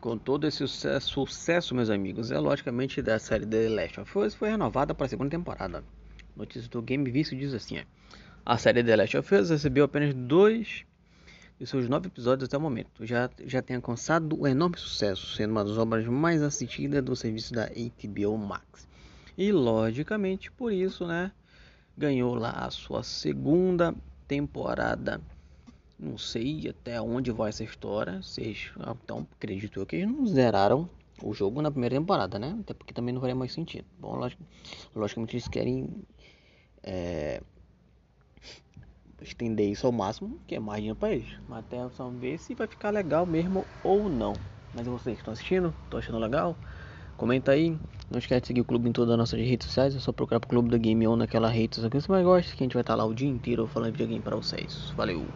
Com todo esse sucesso, sucesso, meus amigos, é logicamente da série The Last of Us foi renovada para a segunda temporada. Notícia do Game Vício diz assim: é, a série The Last of Us recebeu apenas dois de seus nove episódios até o momento. Já, já tem alcançado um enorme sucesso, sendo uma das obras mais assistidas do serviço da HBO Max. E logicamente, por isso, né, ganhou lá a sua segunda temporada. Não sei até onde vai essa história. Vocês, então, acredito eu que eles não zeraram o jogo na primeira temporada, né? Até porque também não faria mais sentido. Bom, logicamente eles querem é, estender isso ao máximo, que é mais dinheiro para eles. Mas até vamos ver se vai ficar legal mesmo ou não. Mas vocês que estão assistindo, estão achando legal? Comenta aí. Não esquece de seguir o clube em todas as nossas redes sociais. É só procurar pro Clube da Game On naquela rede social que você mais gosta. Que a gente vai estar lá o dia inteiro falando de videogame para vocês. Valeu!